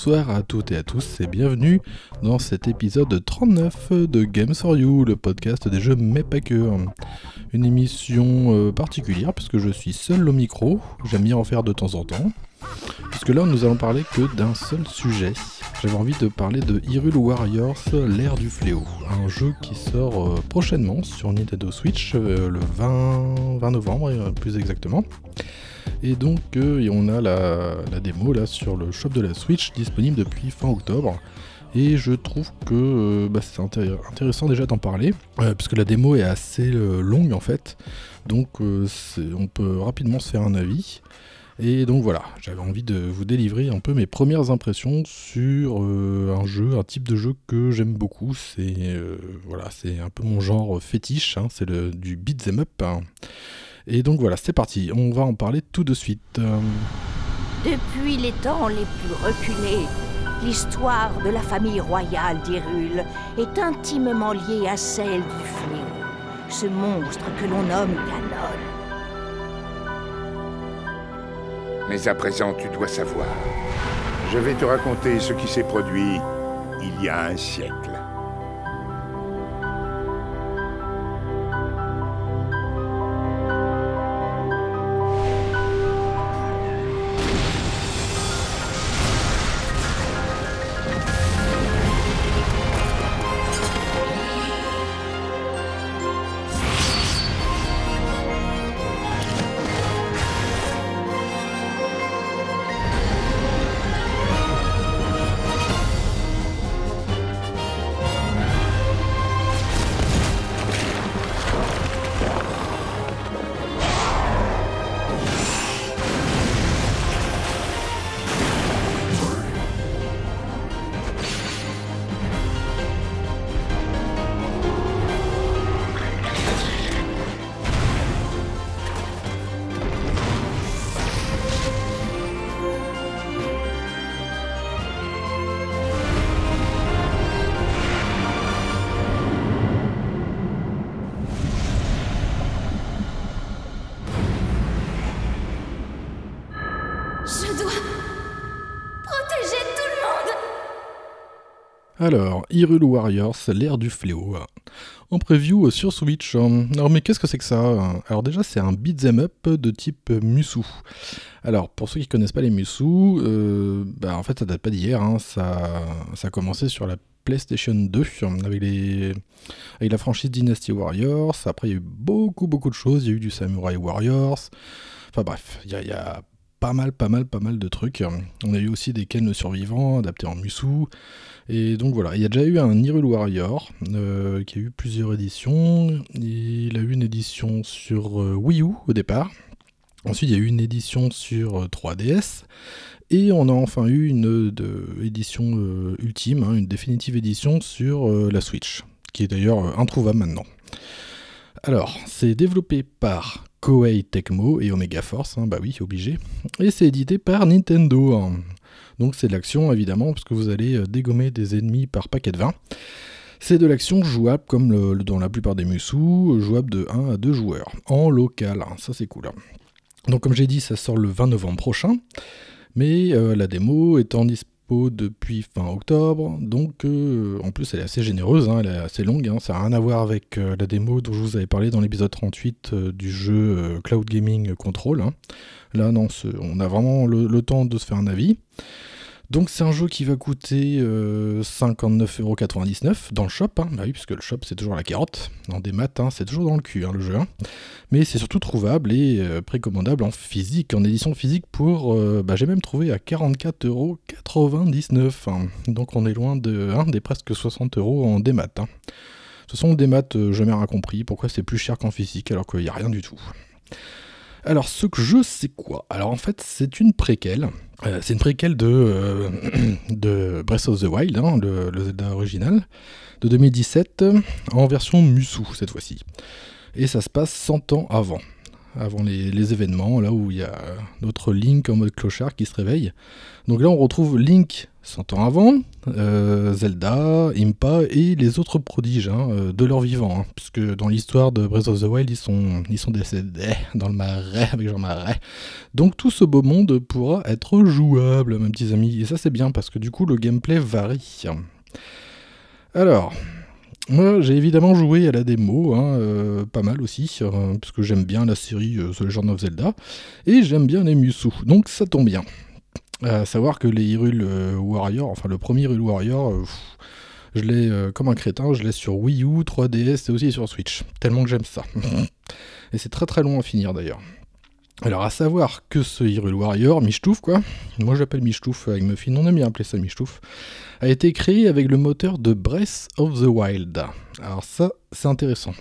Bonsoir à toutes et à tous et bienvenue dans cet épisode 39 de Games for You, le podcast des jeux mais pas que. Une émission euh, particulière puisque je suis seul au micro, j'aime bien en faire de temps en temps. Puisque là nous allons parler que d'un seul sujet. J'avais envie de parler de Hyrule Warriors, l'ère du fléau, un jeu qui sort euh, prochainement sur Nintendo Switch euh, le 20, 20 novembre plus exactement. Et donc euh, on a la, démo là sur le shop de la Switch disponible depuis fin octobre. Et je trouve que euh, bah, c'est intéressant déjà d'en parler, euh, puisque la démo est assez longue en fait. Donc on peut rapidement se faire un avis. Et donc voilà, j'avais envie de vous délivrer un peu mes premières impressions sur un jeu, un type de jeu que j'aime beaucoup. C'est voilà, c'est un peu mon genre fétiche, hein. c'est du beat'em up. Et donc voilà, c'est parti, on va en parler tout de suite. Euh, Depuis les temps les plus reculés, l'histoire de la famille royale d'Hyrule est intimement liée à celle du fléau, ce monstre que l'on nomme Ganon. Mais à présent, tu dois savoir. Je vais te raconter ce qui s'est produit il y a un siècle. Alors, Hyrule Warriors, l'ère du fléau. En preview sur Switch. Alors, mais qu'est-ce que c'est que ça? Alors, déjà, c'est un beat'em up de type Musu. Alors, pour ceux qui connaissent pas les Musu, euh, bah, en fait, ça date pas d'hier. Hein. Ça, ça a commencé sur la PlayStation 2 avec, les, avec la franchise Dynasty Warriors. Après, il y a eu beaucoup, beaucoup de choses. Il y a eu du Samurai Warriors. Enfin, bref, il y a, y a pas mal, pas mal, pas mal de trucs. On a eu aussi des Ken le survivant adaptés en Musu. Et donc voilà, il y a déjà eu un Hyrule Warrior euh, qui a eu plusieurs éditions. Il a eu une édition sur euh, Wii U au départ. Ensuite, il y a eu une édition sur 3DS. Euh, Et on a enfin eu une édition ultime, hein, une définitive édition sur la Switch, qui est d'ailleurs introuvable maintenant. Alors, c'est développé par Koei Tecmo et Omega Force, hein, bah oui, obligé. Et c'est édité par Nintendo. Hein. Donc c'est de l'action évidemment, parce que vous allez euh, dégommer des ennemis par paquet de 20. C'est de l'action jouable comme dans la plupart des Musou, jouable de 1 à 2 joueurs, en local, hein, ça c'est cool. Donc comme j'ai dit, ça sort le 20 novembre prochain, mais euh, la démo est en depuis fin octobre, donc euh, en plus elle est assez généreuse, hein, elle est assez longue, hein, ça n'a rien à voir avec euh, la démo dont je vous avais parlé dans l'épisode 38 euh, du jeu Cloud Gaming Control. hein. Là non, on a vraiment le temps de se faire un avis. Donc c'est un jeu qui va coûter euh, 59,99€ dans le shop, hein. bah oui, puisque le shop c'est toujours la carotte, dans des maths, hein, c'est toujours dans le cul hein, le jeu. Mais c'est surtout trouvable et euh, précommandable en physique, en édition physique pour, euh, bah, j'ai même trouvé à 44,99€. hein. Donc on est loin de, des presque 60€ en démat. Hein. De toute façon, démat, euh, jamais rien compris, pourquoi c'est plus cher qu'en physique alors qu'il n'y a rien du tout? Alors, ce que je sais quoi Alors, en fait, c'est une préquelle. Euh, c'est une préquelle de, euh, de Breath of the Wild, hein, le, original, de 2017, euh, en version Musou cette fois-ci. Et ça se passe 100 ans avant, avant les, événements, là où il y a notre Link en mode clochard qui se réveille. Donc là, on retrouve Link 100 ans avant, euh, Zelda, Impa et les autres prodiges hein, euh, de leur vivant. hein, puisque dans l'histoire de Breath of the Wild, ils sont, ils sont décédés dans le marais avec Jean Marais. Donc tout ce beau monde pourra être jouable, mes petits amis. Et ça, c'est bien parce que du coup, le gameplay varie. Alors, j'ai évidemment joué à la démo, hein, euh, pas mal aussi, euh, parce que j'aime bien la série euh, The Legend of Zelda, et j'aime bien les Musou, donc ça tombe bien. À savoir que les Hyrule euh, Warrior, enfin le premier Hyrule Warrior, je l'ai comme un crétin, je l'ai sur Wii U, 3DS et aussi sur Switch, tellement que j'aime ça. et c'est très très long à finir d'ailleurs. Alors à savoir que ce Hyrule Warrior, Michtouf quoi, moi j'appelle Michtouf avec Muffin, on aime bien appeler ça Michtouf, a été créé avec le moteur de Breath of the Wild. Alors ça, c'est intéressant.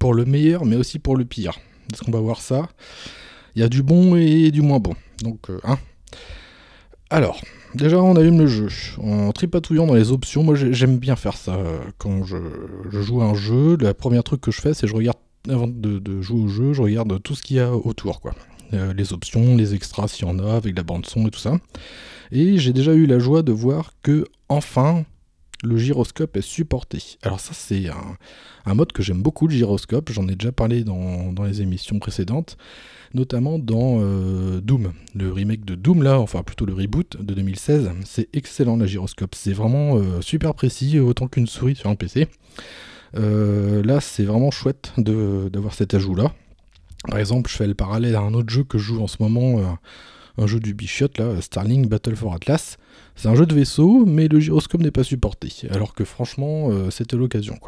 Pour le meilleur, mais aussi pour le pire. Parce qu'on va voir ça. Il y a du bon et du moins bon. Donc, euh, hein. Alors, déjà, on allume le jeu. En tripatouillant dans les options, moi j'ai- j'aime bien faire ça. euh, Quand je, je joue à un jeu, le premier truc que je fais, c'est je regarde, avant de, de jouer au jeu, je regarde tout ce qu'il y a autour, quoi. Euh, les options, les extras s'il y en a, avec la bande-son et tout ça. Et j'ai déjà eu la joie de voir que, enfin, le gyroscope est supporté. Alors ça, c'est un, mode que j'aime beaucoup, le gyroscope. J'en ai déjà parlé dans, les émissions précédentes, notamment dans euh, Doom. Le remake de Doom, là, enfin plutôt le reboot de 2016. C'est excellent, le gyroscope. C'est vraiment euh, super précis, autant qu'une souris sur un PC. Là, c'est vraiment chouette d'avoir cet ajout-là. Par exemple, je fais le parallèle à un autre jeu que je joue en ce moment, euh, un jeu du Bichot, là, Starling Battle for Atlas. C'est un jeu de vaisseau, mais le gyroscope n'est pas supporté. Alors que franchement, euh, c'était l'occasion.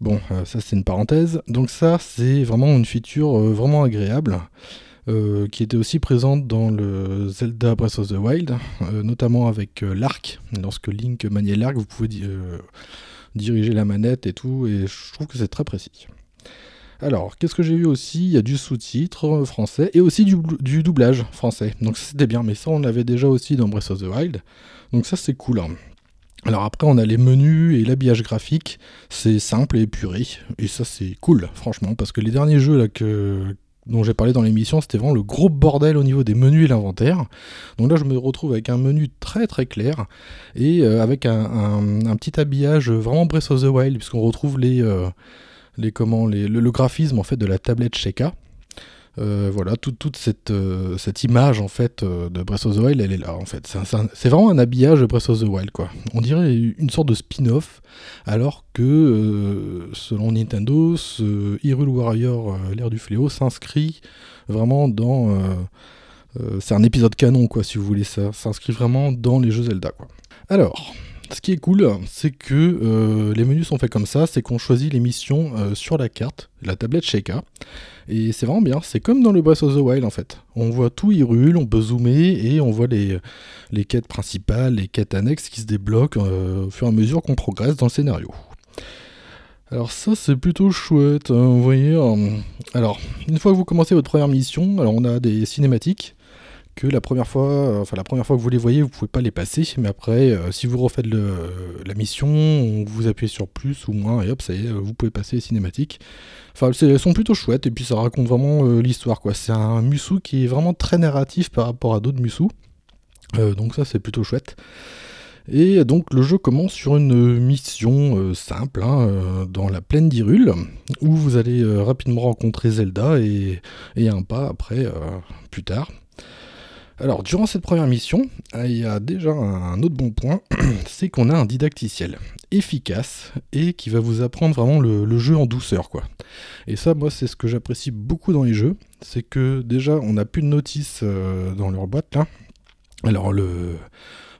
Bon, euh, ça c'est une parenthèse. Donc ça, c'est vraiment une feature vraiment agréable, qui était aussi présente dans le Zelda Breath of the Wild, notamment avec l'arc. Lorsque Link maniait l'arc, vous pouvez di- diriger la manette et tout, et je trouve que c'est très précis. Alors, qu'est-ce que j'ai vu aussi? Il y a du sous-titre français et aussi du, bl- du doublage français. Donc c'était bien, mais ça on l'avait déjà aussi dans Breath of the Wild. Donc ça c'est cool. hein. Alors après on a les menus et l'habillage graphique, c'est simple et épuré. Et ça c'est cool, franchement, parce que les derniers jeux là dont j'ai parlé dans l'émission, c'était vraiment le gros bordel au niveau des menus et l'inventaire. Donc là, je me retrouve avec un menu très très clair et euh, avec un petit habillage vraiment Breath of the Wild, puisqu'on retrouve les, euh, les comment les, le, graphisme en fait de la tablette Sheikah. Euh, voilà, toute, cette, euh, cette image en fait euh, de Breath of the Wild, elle est là en fait. C'est vraiment un habillage de Breath of the Wild quoi. On dirait une sorte de spin-off, alors que selon Nintendo, ce Hyrule Warrior, l'ère du fléau, s'inscrit vraiment dans. c'est un épisode canon quoi, si vous voulez, ça s'inscrit vraiment dans les jeux Zelda quoi. Alors, ce qui est cool, c'est que euh, les menus sont faits comme ça, c'est qu'on choisit les missions euh, sur la carte, la tablette Sheikah. Et c'est vraiment bien, c'est comme dans le Breath of the Wild en fait. On voit tout Hyrule, on peut zoomer et on voit les, les quêtes principales, les quêtes annexes qui se débloquent euh, au fur et à mesure qu'on progresse dans le scénario. Alors ça c'est plutôt chouette, hein, vous voyez. alors, une fois que vous commencez votre première mission, alors on a des cinématiques que la première fois, euh, enfin la première fois que vous les voyez, vous pouvez pas les passer, mais après, euh, si vous refaites la mission, vous appuyez sur plus ou moins, et hop, ça y est, vous pouvez passer les cinématiques. Enfin, elles sont plutôt chouettes, et puis ça raconte vraiment euh, l'histoire, quoi. C'est un Musou qui est vraiment très narratif par rapport à d'autres Musou. Euh, donc ça c'est plutôt chouette. Et donc le jeu commence sur une mission simple hein, dans la plaine d'Irule où vous allez rapidement rencontrer Zelda et, et un pas après plus tard. Alors durant cette première mission, il y a déjà un autre bon point, c'est qu'on a un didacticiel efficace et qui va vous apprendre vraiment le, jeu en douceur quoi. Et ça moi c'est ce que j'apprécie beaucoup dans les jeux, c'est que déjà on n'a plus de notices dans leur boîte là. Alors le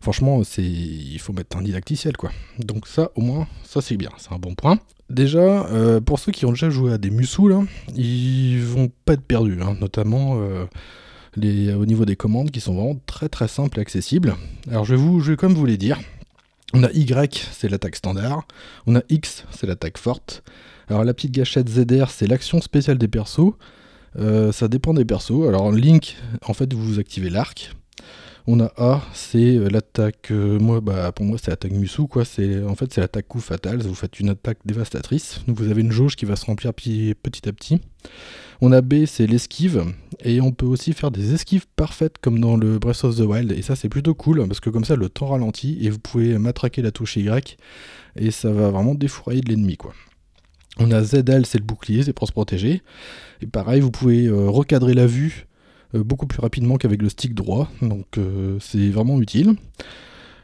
franchement, c'est il faut mettre un didacticiel quoi. Donc ça, au moins, ça c'est bien, c'est un bon point. Déjà, euh, pour ceux qui ont déjà joué à des Musou, là, ils vont pas être perdus, hein, notamment euh, les, au niveau des commandes qui sont vraiment très très simples et accessibles. Alors je vais, vous, je même vous les dire. On a Y, c'est l'attaque standard. On a X, c'est l'attaque forte. Alors la petite gâchette ZR, c'est l'action spéciale des persos. Euh, ça dépend des persos. Alors Link, en fait, vous activez l'arc. On a A, c'est euh, l'attaque. Euh, moi, bah, pour moi, c'est l'attaque Musu, quoi. C'est en fait c'est l'attaque coup fatal. Vous faites une attaque dévastatrice. Vous avez une jauge qui va se remplir petit à petit. On a B, c'est l'esquive. Et on peut aussi faire des esquives parfaites comme dans le Breath of the Wild. Et ça, c'est plutôt cool parce que comme ça, le temps ralentit et vous pouvez matraquer la touche Y. Et ça va vraiment défourailler de l'ennemi, quoi. On a ZL, c'est le bouclier, c'est pour se protéger. Et pareil, vous pouvez euh, recadrer la vue beaucoup plus rapidement qu'avec le stick droit, donc euh, c'est vraiment utile.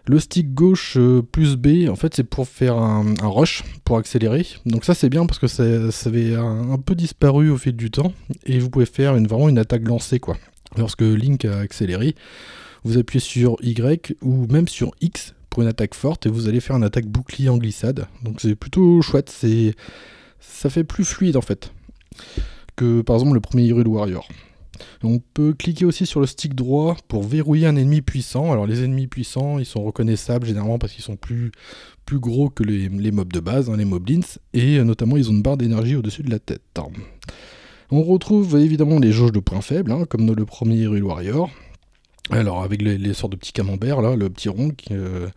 Le stick gauche euh, plus B, en fait, c'est pour faire un, rush, pour accélérer. Donc ça, c'est bien parce que ça, avait un, peu disparu au fil du temps. Et vous pouvez faire vraiment une attaque lancée, quoi. Lorsque Link a accéléré, vous appuyez sur Y ou même sur X pour une attaque forte et vous allez faire une attaque bouclier en glissade. Donc c'est plutôt chouette, c'est ça fait plus fluide en fait que par exemple le premier Hyrule Warrior. On peut cliquer aussi sur le stick droit pour verrouiller un ennemi puissant. Alors les ennemis puissants, ils sont reconnaissables généralement parce qu'ils sont plus, plus gros que les, mobs de base, hein, les moblins, et euh, notamment ils ont une barre d'énergie au-dessus de la tête. On retrouve évidemment les jauges de points faibles, hein, comme le premier Hyrule Warrior. Alors avec les, sortes de petits camemberts, là, le petit rond qui... Euh,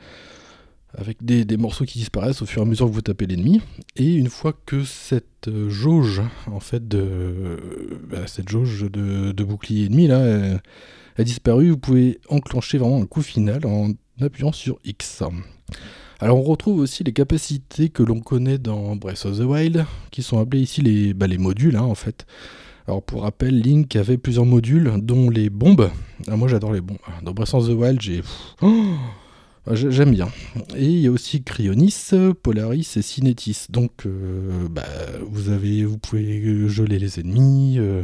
avec des, morceaux qui disparaissent au fur et à mesure que vous tapez l'ennemi. Et une fois que cette euh, jauge, en fait, de, bah, cette jauge de, bouclier ennemi là, a disparu, vous pouvez enclencher vraiment un coup final en appuyant sur X. Alors on retrouve aussi les capacités que l'on connaît dans Breath of the Wild, qui sont appelés ici les, bah, les modules, hein, en fait. Alors pour rappel, Link avait plusieurs modules, dont les bombes. Ah, moi j'adore les bombes. Dans Breath of the Wild, j'ai... j'aime bien. Et il y a aussi Cryonis, Polaris et Cinetis. Donc, euh, bah, vous, avez, vous pouvez geler les ennemis, euh,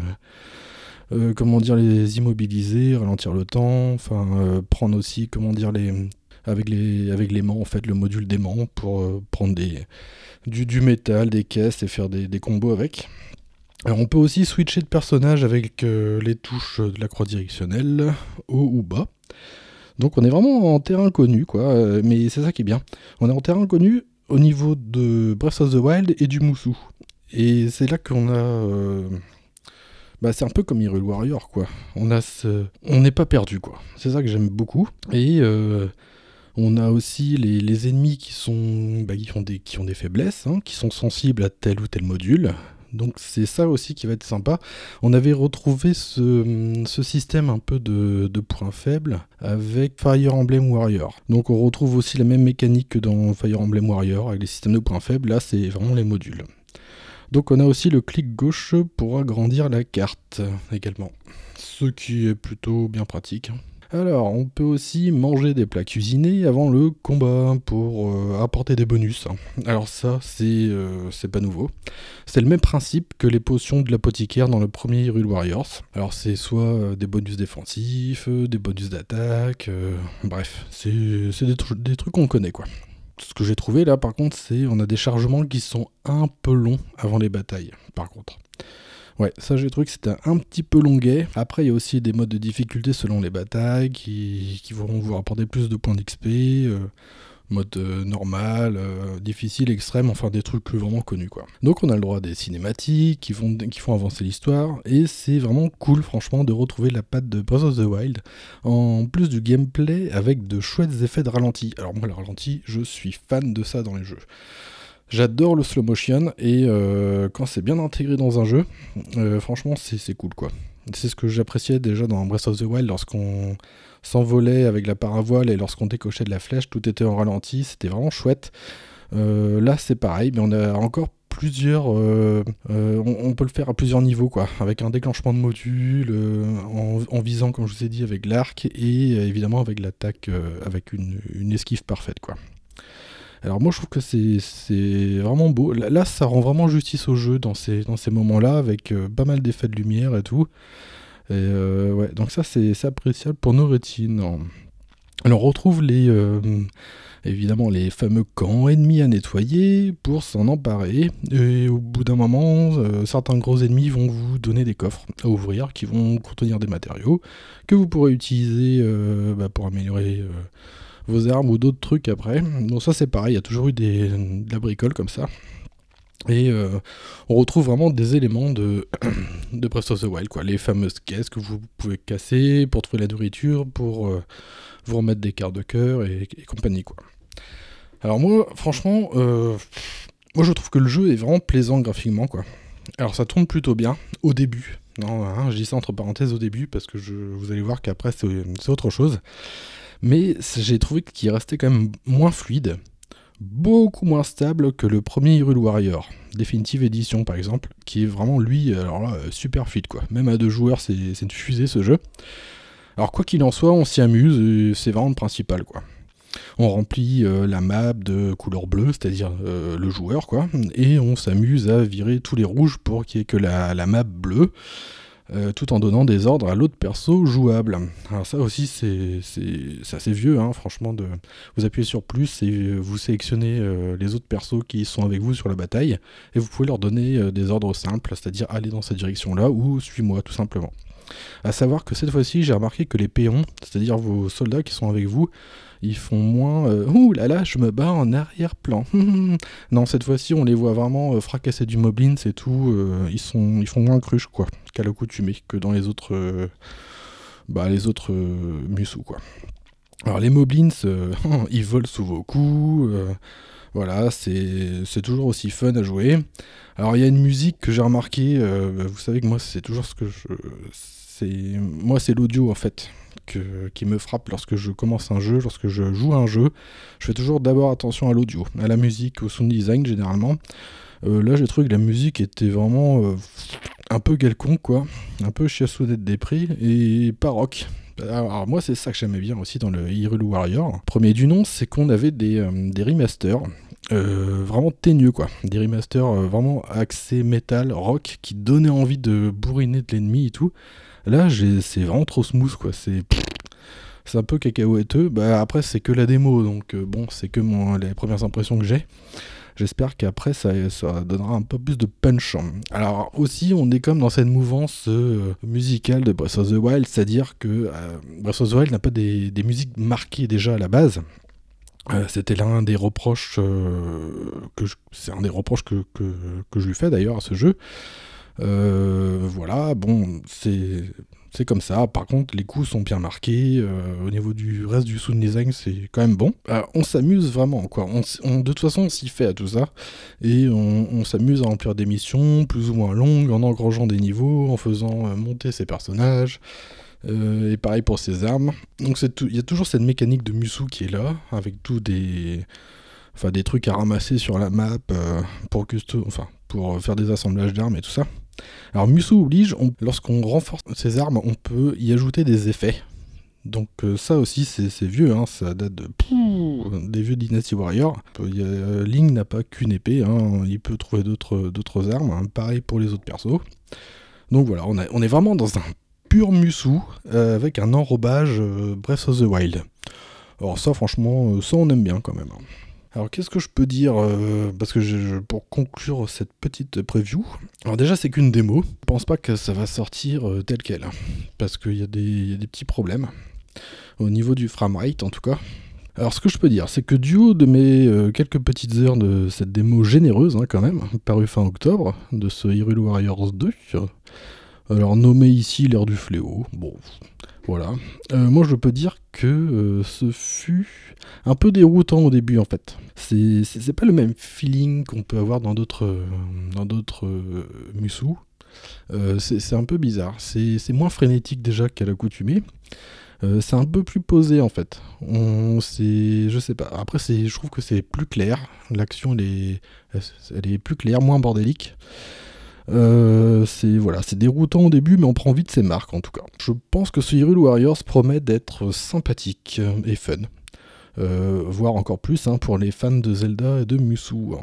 euh, comment dire, les immobiliser, ralentir le temps, enfin, prendre aussi, comment dire, les, avec, les, avec l'aimant, en fait, le module d'aimant pour prendre du, métal, des caisses et faire des, des combos avec. Alors on peut aussi switcher de personnage avec les touches de la croix directionnelle, haut ou bas. Donc on est vraiment en terrain connu, quoi. Euh, mais c'est ça qui est bien. On est en terrain connu au niveau de Breath of the Wild et du Moussou. Et c'est là qu'on a. Euh, bah, c'est un peu comme Hyrule Warrior, quoi. On ce... n'est pas perdu, quoi. C'est ça que j'aime beaucoup. Et euh, on a aussi les, ennemis qui sont, bah, qui, ont des, qui ont des faiblesses, hein, qui sont sensibles à tel ou tel module. Donc c'est ça aussi qui va être sympa. On avait retrouvé ce, système un peu de, points faibles avec Fire Emblem Warrior. Donc on retrouve aussi la même mécanique que dans Fire Emblem Warrior avec les systèmes de points faibles. Là c'est vraiment les modules. Donc on a aussi le clic gauche pour agrandir la carte également. Ce qui est plutôt bien pratique. Alors, on peut aussi manger des plats cuisinés avant le combat pour euh, apporter des bonus. Alors ça, euh, c'est pas nouveau. C'est le même principe que les potions de l'apothicaire dans le premier Hyrule Warriors. Alors c'est soit euh, des bonus défensifs, des bonus d'attaque, bref, c'est des, des trucs qu'on connaît quoi ce que j'ai trouvé là par contre c'est on a des chargements qui sont un peu longs avant les batailles par contre Ouais, ça j'ai trouvé que c'était un petit peu longuet. Après, il y a aussi des modes de difficulté selon les batailles qui, vont vous rapporter plus de points d'XP. Euh, mode euh, normal, euh, difficile, extrême, enfin des trucs vraiment connus quoi. Donc on a le droit à des cinématiques qui, vont, qui font avancer l'histoire et c'est vraiment cool franchement de retrouver la patte de Breath of the Wild en plus du gameplay avec de chouettes effets de ralenti. Alors moi le ralenti, je suis fan de ça dans les jeux. J'adore le slow motion et euh, quand c'est bien intégré dans un jeu, euh, franchement c'est cool quoi. C'est ce que j'appréciais déjà dans Breath of the Wild lorsqu'on s'envolait avec la paravoile et lorsqu'on décochait de la flèche, tout était en ralenti, c'était vraiment chouette. Euh, là, c'est pareil, mais on a encore plusieurs. on, peut le faire à plusieurs niveaux, quoi, avec un déclenchement de module, en, visant, comme je vous ai dit, avec l'arc et évidemment avec l'attaque, avec une, une esquive parfaite, quoi. Alors moi je trouve que c'est vraiment beau. Là, ça rend vraiment justice au jeu dans ces, moments-là avec euh, pas mal d'effets de lumière et tout. Euh, donc ça c'est appréciable pour nos rétines. Alors on retrouve les euh, évidemment les fameux camps ennemis à nettoyer pour s'en emparer. Et au bout d'un moment, certains gros ennemis vont vous donner des coffres à ouvrir qui vont contenir des matériaux que vous pourrez utiliser bah, pour améliorer vos armes ou d'autres trucs après. Bon ça c'est pareil, il y a toujours eu des, de la bricole comme ça. Et euh, on retrouve vraiment des éléments de, de Breath of the Wild, quoi. Les fameuses caisses que vous pouvez casser pour trouver la nourriture, pour euh, vous remettre des cartes de cœur et, compagnie, quoi. Alors moi, franchement, euh, moi je trouve que le jeu est vraiment plaisant graphiquement, quoi. Alors ça tourne plutôt bien au début. Non, hein, je dis ça entre parenthèses au début parce que je, vous allez voir qu'après c'est autre chose. Mais j'ai trouvé qu'il restait quand même moins fluide, beaucoup moins stable que le premier Hyrule Warrior, Definitive Edition par exemple, qui est vraiment lui, alors là, euh, super fluide quoi. Même à deux joueurs, c'est une fusée ce jeu. Alors quoi qu'il en soit, on s'y amuse et c'est vraiment le principal quoi. On remplit euh, la map de couleur bleue, c'est-à-dire euh, le joueur, quoi, et on s'amuse à virer tous les rouges pour qu'il n'y ait que la map bleue, euh, tout en donnant des ordres à l'autre perso jouable. Alors ça aussi, c'est assez vieux, hein, franchement, de vous appuyez sur plus et vous sélectionnez euh, les autres persos qui sont avec vous sur la bataille, et vous pouvez leur donner euh, des ordres simples, c'est-à-dire aller dans cette direction-là ou suis-moi, tout simplement. À savoir que cette fois-ci, j'ai remarqué que les péons, c'est-à-dire vos soldats qui sont avec vous, ils font moins euh, Ouh là là, je me bats en arrière-plan. non, cette fois-ci, on les voit vraiment euh, fracasser du moblin, c'est tout. euh, ils, sont, ils font moins cruche, quoi, qu'à l'accoutumée, que dans les autres, bah, les autres Musou, quoi. Alors, les moblins, ils volent sous vos coups. voilà, c'est toujours aussi fun à jouer. Alors, il y a une musique que j'ai remarqué. bah, vous savez que moi, c'est toujours ce que je. Moi, c'est l'audio, en fait qui me frappe lorsque je commence un jeu, lorsque je joue un jeu. Je fais toujours d'abord attention à l'audio, à la musique, au sound design généralement. Euh, là, j'ai trouvé que la musique était vraiment euh, un peu quelconque, quoi. Un peu chiassoudette des prix et pas rock. Alors, moi, c'est ça que j'aimais bien aussi dans le Hyrule Warrior. Premier du nom, c'est qu'on avait des, euh, des remasters. vraiment teigneux quoi, des remasters vraiment axés métal, rock, qui donnaient envie de bourriner de l'ennemi et tout. Là, c'est vraiment trop smooth, quoi. C'est un peu cacahuèteux. Bah, après, c'est que la démo, donc euh, bon, c'est que mon, les premières impressions que j'ai. J'espère qu'après, ça, ça donnera un peu plus de punch. Alors, aussi, on est comme dans cette mouvance euh, musicale de Breath of the Wild, c'est-à-dire que euh, Breath of the Wild n'a pas des, des musiques marquées déjà à la base. C'était l'un des reproches que un des reproches que, que, que je lui fais d'ailleurs à ce jeu. Euh, voilà, bon, c'est c'est comme ça. Par contre, les coups sont bien marqués. euh, au niveau du reste du sound design, c'est quand même bon. Euh, on s'amuse vraiment, quoi. On, de toute façon, on s'y fait à tout ça. Et on, s'amuse à remplir des missions plus ou moins longues, en engrangeant des niveaux, en faisant euh, monter ses personnages. Et pareil pour ses armes. Donc il y a toujours cette mécanique de Musou qui est là, avec tous des, enfin des trucs à ramasser sur la map pour enfin pour faire des assemblages d'armes et tout ça. Alors Musou oblige, on- lorsqu'on renforce ses armes, on peut y ajouter des effets. Donc euh, ça aussi c'est vieux, hein, ça date de pouh, des vieux Dynasty Warrior. Il y a- euh, Link n'a pas qu'une épée, hein, il peut trouver d'autres armes, hein, pareil pour les autres persos. Donc voilà, on, a- on est vraiment dans un pur Musou euh, avec un enrobage euh, Breath of the Wild. Alors ça franchement, euh, ça on aime bien quand même. Alors qu'est-ce que je peux dire euh, Parce que je- pour conclure cette petite preview, alors déjà c'est qu'une démo. Je pense pas que ça va sortir euh, tel quel, hein, parce qu'il y, a des- petits problèmes au niveau du framerate en tout cas. Alors ce que je peux dire, c'est que du haut de mes euh, quelques petites heures de cette démo généreuse hein, quand même, parue fin octobre, de ce Hyrule Warriors 2, alors nommé ici l'ère du fléau, bon voilà. Moi je peux dire que ce fut un peu déroutant au début en fait. C'est pas le même feeling qu'on peut avoir dans d'autres euh, dans d'autres euh, Musou. Euh, c'est un peu bizarre. C'est moins frénétique déjà qu'à l'accoutumée. C'est un peu plus posé en fait. Je sais pas. Après, je trouve que c'est plus clair. L'action, elle est, plus claire, moins bordélique. C'est voilà, c'est déroutant au début, mais on prend vite ses marques en tout cas. Je pense que ce Hyrule Warriors promet d'être sympathique et fun. Euh, voire encore plus hein, pour les fans de Zelda et de Musou.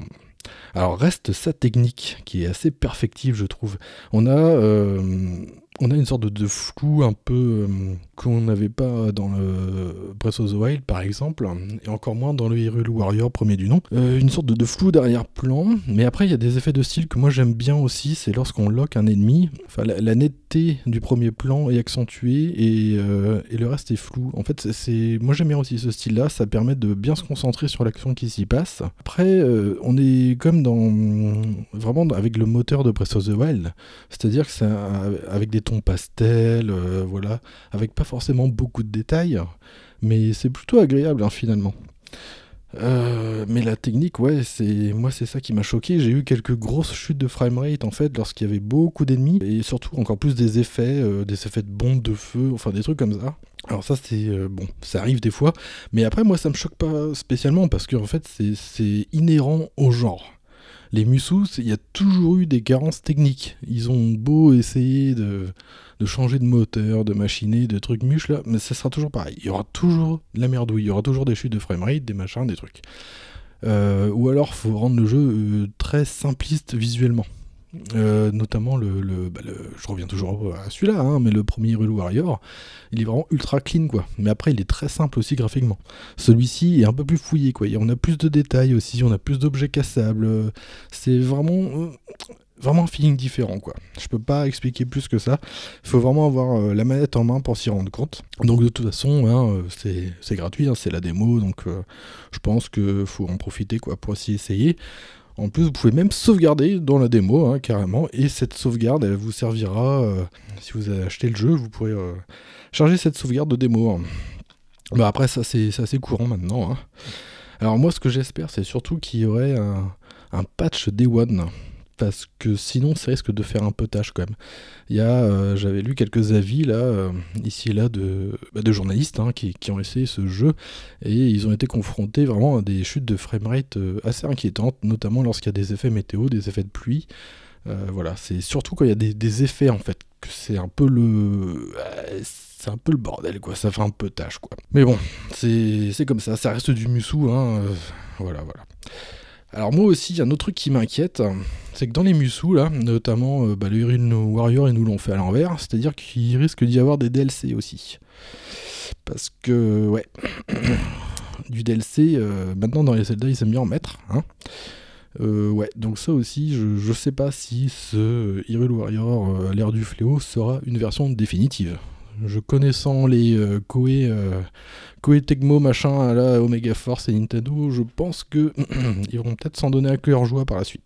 Alors reste sa technique qui est assez perfective je trouve. On a, euh, on a une sorte de, flou un peu euh, qu'on n'avait pas dans le Breath of the Wild par exemple, et encore moins dans le Hyrule Warrior premier du nom. Euh, une sorte de, flou d'arrière-plan, mais après il y a des effets de style que moi j'aime bien aussi, c'est lorsqu'on lock un ennemi, enfin la, netteté du premier plan est accentuée et, euh, et le reste est flou. En fait c'est- moi j'aime bien aussi ce style-là, ça permet de bien se concentrer sur l'action qui s'y passe. Après euh, on est comme dans vraiment avec le moteur de Breath of the Wild, c'est-à-dire que un- avec des tons pastels, euh, voilà, avec pas forcément beaucoup de détails, mais c'est plutôt agréable hein, finalement. Euh, mais la technique, ouais, c'est moi c'est ça qui m'a choqué. J'ai eu quelques grosses chutes de framerate en fait lorsqu'il y avait beaucoup d'ennemis et surtout encore plus des effets, euh, des effets de bombes de feu, enfin des trucs comme ça. Alors ça c'est bon, ça arrive des fois, mais après moi ça me choque pas spécialement parce qu'en fait c'est- c'est inhérent au genre. Les Musou, c'est- il y a toujours eu des carences techniques. Ils ont beau essayer de, de changer de moteur, de machiner, de trucs muches là, mais ça sera toujours pareil. Il y aura toujours de la merdouille, il y aura toujours des chutes de framerate, des machins, des trucs. Euh, ou alors faut rendre le jeu euh, très simpliste visuellement. Euh, notamment bah, le- je reviens toujours à celui-là, hein, mais le premier Hyrule Warrior, il est vraiment ultra clean quoi. Mais après il est très simple aussi graphiquement. Celui-ci est un peu plus fouillé quoi. On a plus de détails aussi, on a plus d'objets cassables. C'est vraiment euh, vraiment un feeling différent quoi. Je peux pas expliquer plus que ça. Il faut vraiment avoir euh, la manette en main pour s'y rendre compte. Donc de toute façon, hein, c'est gratuit, hein, c'est la démo, donc je pense que faut en profiter quoi pour s'y essayer. En plus, vous pouvez même sauvegarder dans la démo, hein, carrément, et cette sauvegarde, elle vous servira, euh, si vous avez acheté le jeu, vous pourrez euh, charger cette sauvegarde de démo. hein. Bah après, ça c'est assez courant maintenant. hein. Alors moi, ce que j'espère, c'est surtout qu'il y aurait un, un patch Day One, parce que sinon, ça risque de faire un peu tâche quand même. Il y a, euh, j'avais lu quelques avis là, euh, ici et là, de, bah, journalistes hein, qui, ont essayé ce jeu et ils ont été confrontés vraiment à des chutes de framerate euh, assez inquiétantes, notamment lorsqu'il y a des effets météo, des effets de pluie. Voilà, c'est surtout quand il y a des, effets en fait que c'est un peu le, c'est un peu le bordel quoi. Ça fait un peu tâche quoi. Mais bon, c'est comme ça, ça reste du Musou. Hein, voilà, voilà. Alors moi aussi, il y a un autre truc qui m'inquiète, c'est que dans les Musou, là, notamment euh, bah, le Hyrule Warrior, ils nous l'ont fait à l'envers, c'est-à-dire qu'il risque d'y avoir des DLC aussi. Parce que, ouais, du DLC, euh, maintenant dans les Zelda, ils aiment bien en mettre. Hein. Euh, ouais, donc ça aussi, je, je sais pas si ce Hyrule Warrior, euh, l'ère du fléau, sera une version définitive. Je connaissant les euh, Koei, euh, Koei Tecmo machin à la Omega Force et Nintendo, je pense que ils vont peut-être s'en donner à cœur joie par la suite.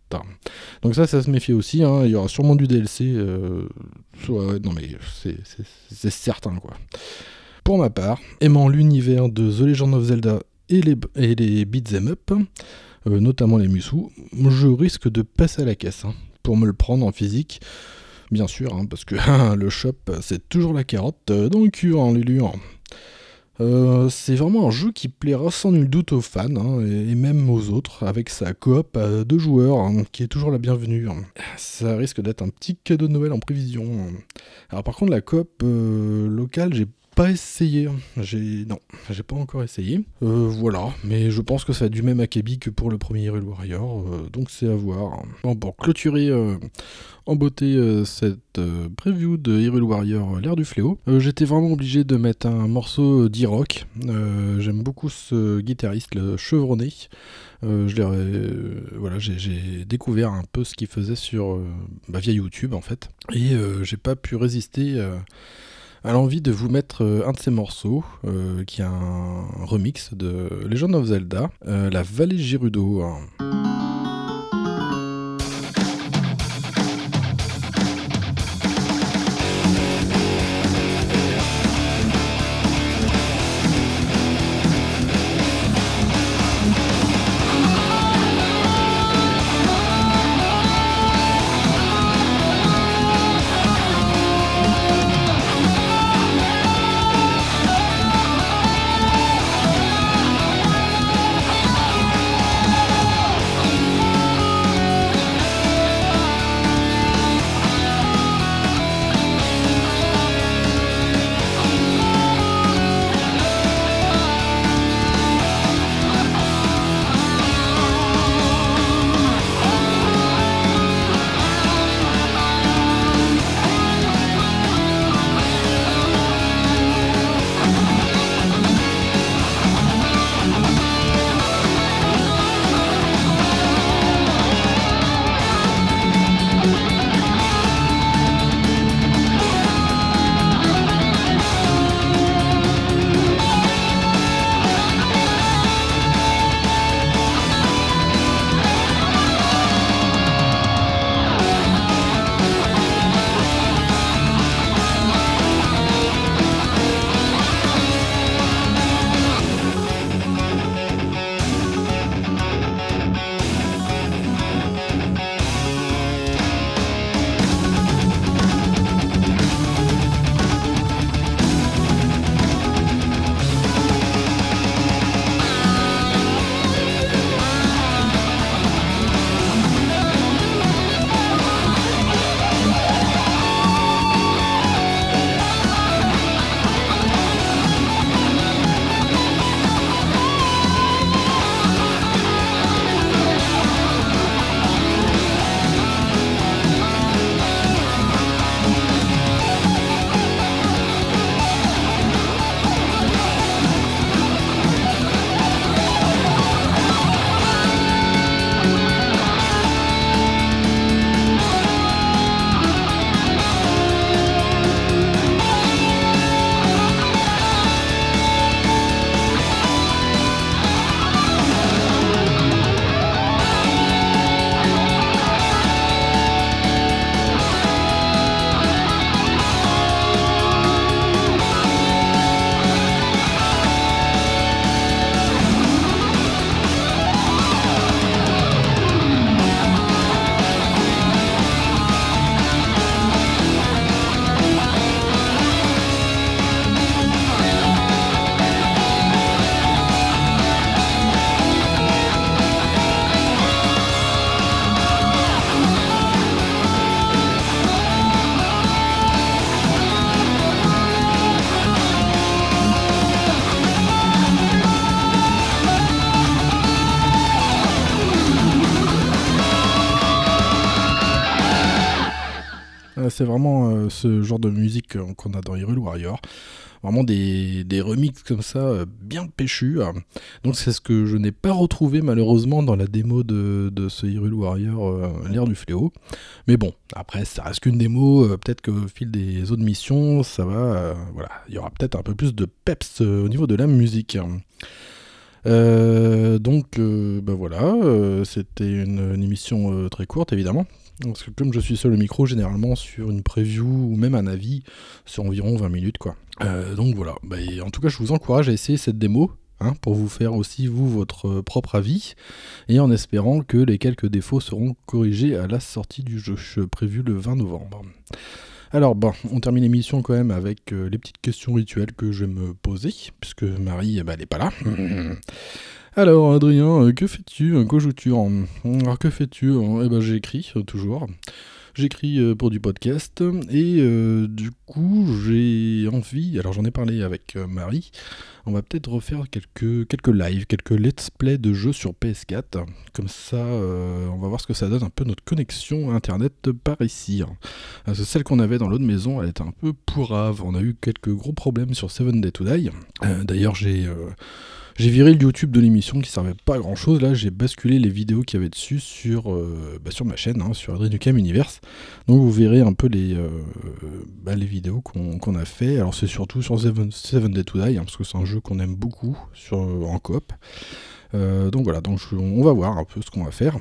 Donc ça, ça se méfie aussi. hein. Il y aura sûrement du DLC. euh, non mais c'est certain quoi. Pour ma part, aimant l'univers de The Legend of Zelda et les, et les beat'em up, euh, notamment les Musou, je risque de passer à la caisse hein, pour me le prendre en physique. Bien sûr, hein, parce que le shop, c'est toujours la carotte euh, dans le cul, Lulu. hein. Euh, c'est vraiment un jeu qui plaira sans nul doute aux fans hein, et même aux autres, avec sa coop à deux joueurs, qui est toujours la bienvenue. Ça risque d'être un petit cadeau de Noël en prévision. Alors par contre, la coop euh, locale, j'ai pas essayé. J'ai non, j'ai pas encore essayé. Euh, voilà, mais je pense que ça être du même acabit que pour le premier Hyrule Warrior, euh, donc c'est à voir. Bon, pour clôturer euh, en beauté cette preview de Hyrule Warrior, l'ère du fléau, j'étais vraiment obligé de mettre un morceau d'e-rock. J'aime beaucoup ce guitariste, le chevronné. Je voilà, j'ai- découvert un peu ce qu'il faisait sur bah, via YouTube en fait, et j'ai pas pu résister à l'envie de vous mettre euh, un de ces morceaux, euh, qui est un remix de Legend of Zelda, euh, la Vallée Gerudo. Ce genre de musique euh, qu'on a dans Hyrule Warrior. Vraiment des, des remixes comme ça, euh, bien péchus. Donc c'est ce que je n'ai pas retrouvé malheureusement dans la démo de, ce Hyrule Warrior, euh, l'ère du fléau. Mais bon, après ça reste qu'une démo, euh, peut-être qu'au fil des autres missions, ça va... voilà, il y aura peut-être un peu plus de peps au niveau de la musique. Donc, euh, bah voilà, c'était une, émission très courte évidemment. Parce que comme je suis seul au micro, généralement sur une preview ou même un avis, c'est environ 20 minutes quoi. Euh, donc voilà, Bah, en tout cas je vous encourage à essayer cette démo. hein, pour vous faire aussi vous votre euh, propre avis et en espérant que les quelques défauts seront corrigés à la sortie du jeu euh, prévu le 20 novembre. Alors bon, on termine l'émission quand même avec les petites questions rituelles que je vais me poser, puisque Marie, eh ben, elle est pas là. Alors Adrien, euh, que fais-tu? Euh, Que joues-tu Alors que fais-tu? Eh ben j'écris euh, toujours. J'écris euh, pour du podcast et euh, du coup j'ai envie, alors j'en ai parlé avec euh, Marie, on va peut-être refaire quelques, quelques lives, quelques let's play de jeux sur PS4. Comme ça euh, on va voir ce que ça donne un peu notre connexion internet par ici. hein. Celle qu'on avait dans l'autre maison, elle était un peu pourrave. On a eu quelques gros problèmes sur Seven Day to Die. Euh, D'ailleurs, j'ai euh, j'ai viré le YouTube de l'émission qui servait pas à grand chose. Là, j'ai basculé les vidéos qu'il y avait dessus sur, euh, bah, sur ma chaîne, hein, sur Adrien Ducam Universe. Donc, vous verrez un peu les, euh, bah, les vidéos qu'on a fait. Alors, c'est surtout sur Seven, Day to Die, hein, parce que c'est un jeu qu'on aime beaucoup sur, en coop. Euh, donc voilà, donc on va voir un peu ce qu'on va faire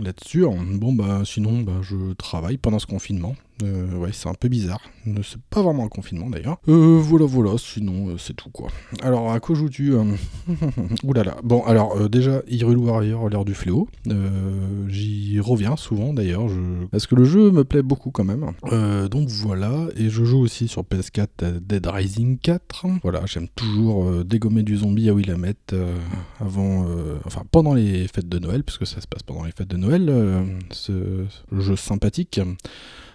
là-dessus. Bon bah sinon bah, je travaille pendant ce confinement. Euh, ouais c'est un peu bizarre. Euh, C'est pas vraiment un confinement d'ailleurs. Euh, voilà voilà, sinon c'est tout quoi. Alors à quoi joues-tu Ouh là là. Bon alors déjà Hyrule Warrior l'heure du fléau. J'y reviens souvent d'ailleurs. Parce que le jeu me plaît beaucoup quand même. Donc voilà. Et je joue aussi sur PS4 à Dead Rising 4. Voilà, j'aime toujours dégommer du zombie à Willamette avant, enfin pendant les fêtes de Noël, puisque ça se passe pendant les fêtes de Noël, ce jeu sympathique.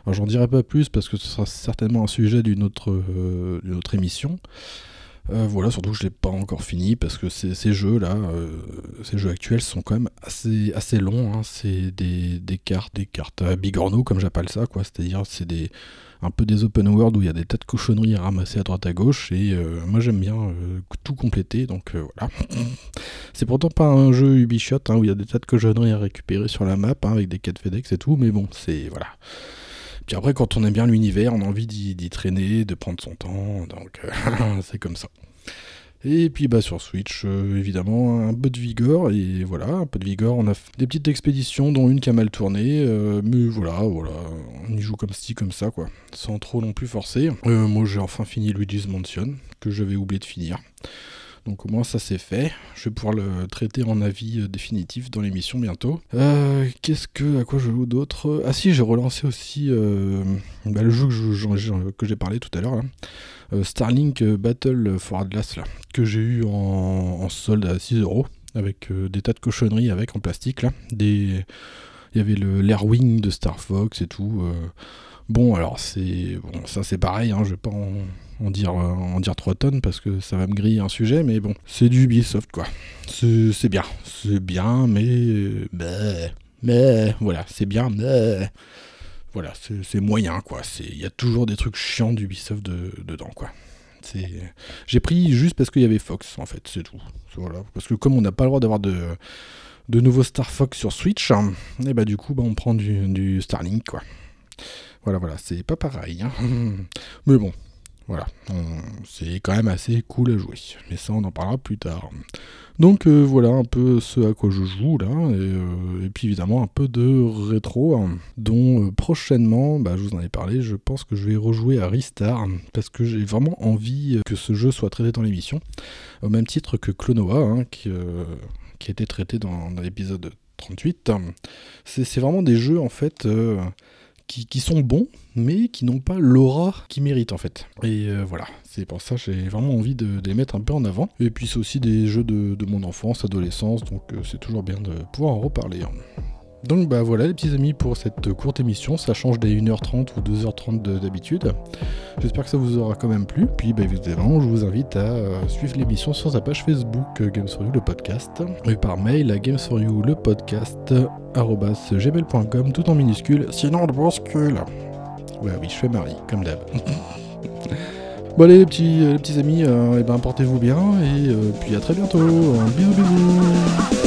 Alors j'en dirai pas plus parce que ce sera certainement un sujet d'une autre, euh, autre émission. Euh, voilà, surtout que je l'ai pas encore fini parce que ces, ces jeux-là, euh, ces jeux actuels sont quand même assez, assez longs. hein. C'est des, des cartes, des cartes à comme j'appelle ça, quoi. C'est-à-dire c'est des un peu des open world où il y a des tas de cochonneries à ramasser à droite à gauche et moi j'aime bien tout compléter donc voilà. C'est pourtant pas un jeu Ubisoft hein, où il y a des tas de cochonneries à récupérer sur la map hein, avec des quêtes FedEx et tout, mais bon, c'est voilà. Puis après, quand on aime bien l'univers, on a envie d'y traîner, de prendre son temps, donc euh, c'est comme ça. Et puis bah sur Switch, euh, évidemment, un peu de vigueur, et voilà, un peu de vigueur, on a des petites expéditions, dont une qui a mal tourné, euh, mais voilà, voilà, on y joue comme ci, comme ça, quoi, sans trop non plus forcer. Moi j'ai enfin fini Luigi's Mansion, que j'avais oublié de finir. Donc au moins ça c'est fait. Je vais pouvoir le traiter en avis euh, définitif dans l'émission bientôt. Euh, Qu'est-ce que, à quoi je joue d'autre? Ah si, j'ai relancé aussi euh, bah, le jeu que j'ai parlé tout à l'heure, Starlink Battle for Atlas, là, que j'ai eu en, solde à 6 euros, avec des tas de cochonneries avec en plastique là. Des, il y avait le l'Airwing de Star Fox et tout. Bon, alors c'est bon, ça c'est pareil. Hein, je vais pas en, en dire euh, en dire 3 tonnes parce que ça va me griller un sujet, mais bon, c'est du Ubisoft quoi. C'est bien, c'est bien, mais mais mais voilà, c'est bien, mais voilà, c'est moyen quoi. Il y a toujours des trucs chiants d'Ubisoft de, dedans quoi. J'ai pris juste parce qu'il y avait Fox en fait, c'est tout. Voilà, parce que comme on n'a pas le droit d'avoir de de Star Fox sur Switch, hein, et bah du coup bah, on prend du, du Starlink quoi. Voilà voilà, c'est pas pareil. hein. Mais bon, voilà, c'est quand même assez cool à jouer. Mais ça on en parlera plus tard. Donc euh, voilà un peu ce à quoi je joue là, et, euh, puis évidemment un peu de rétro, hein, dont euh, prochainement, bah, je vous en ai parlé, je pense que je vais rejouer à Ristar, parce que j'ai vraiment envie que ce jeu soit traité dans l'émission, au même titre que Clonoa, hein, qui, qui a été traité dans, dans l'épisode 38. C'est vraiment des jeux en fait qui, sont bons, mais qui n'ont pas l'aura qu'ils méritent en fait. Et euh, voilà, c'est pour ça que j'ai vraiment envie de, les mettre un peu en avant. Et puis c'est aussi des jeux de, de mon enfance, adolescence, donc euh, c'est toujours bien de pouvoir en reparler. Donc bah voilà les petits amis pour cette courte émission, ça change des 1h30 ou 2h30 de- d'habitude. J'espère que ça vous aura quand même plu. Puis bah évidemment je vous invite à euh, suivre l'émission sur sa page Facebook euh, Games for You le podcast et par mail à Games for You le podcast gmail.com tout en minuscule, sinon on bouscule. Ouais, oui, je fais Marie, comme d'hab. bon allez les petits, les petits amis, euh, eh ben, portez-vous bien et euh, puis à très bientôt. Bisous bisous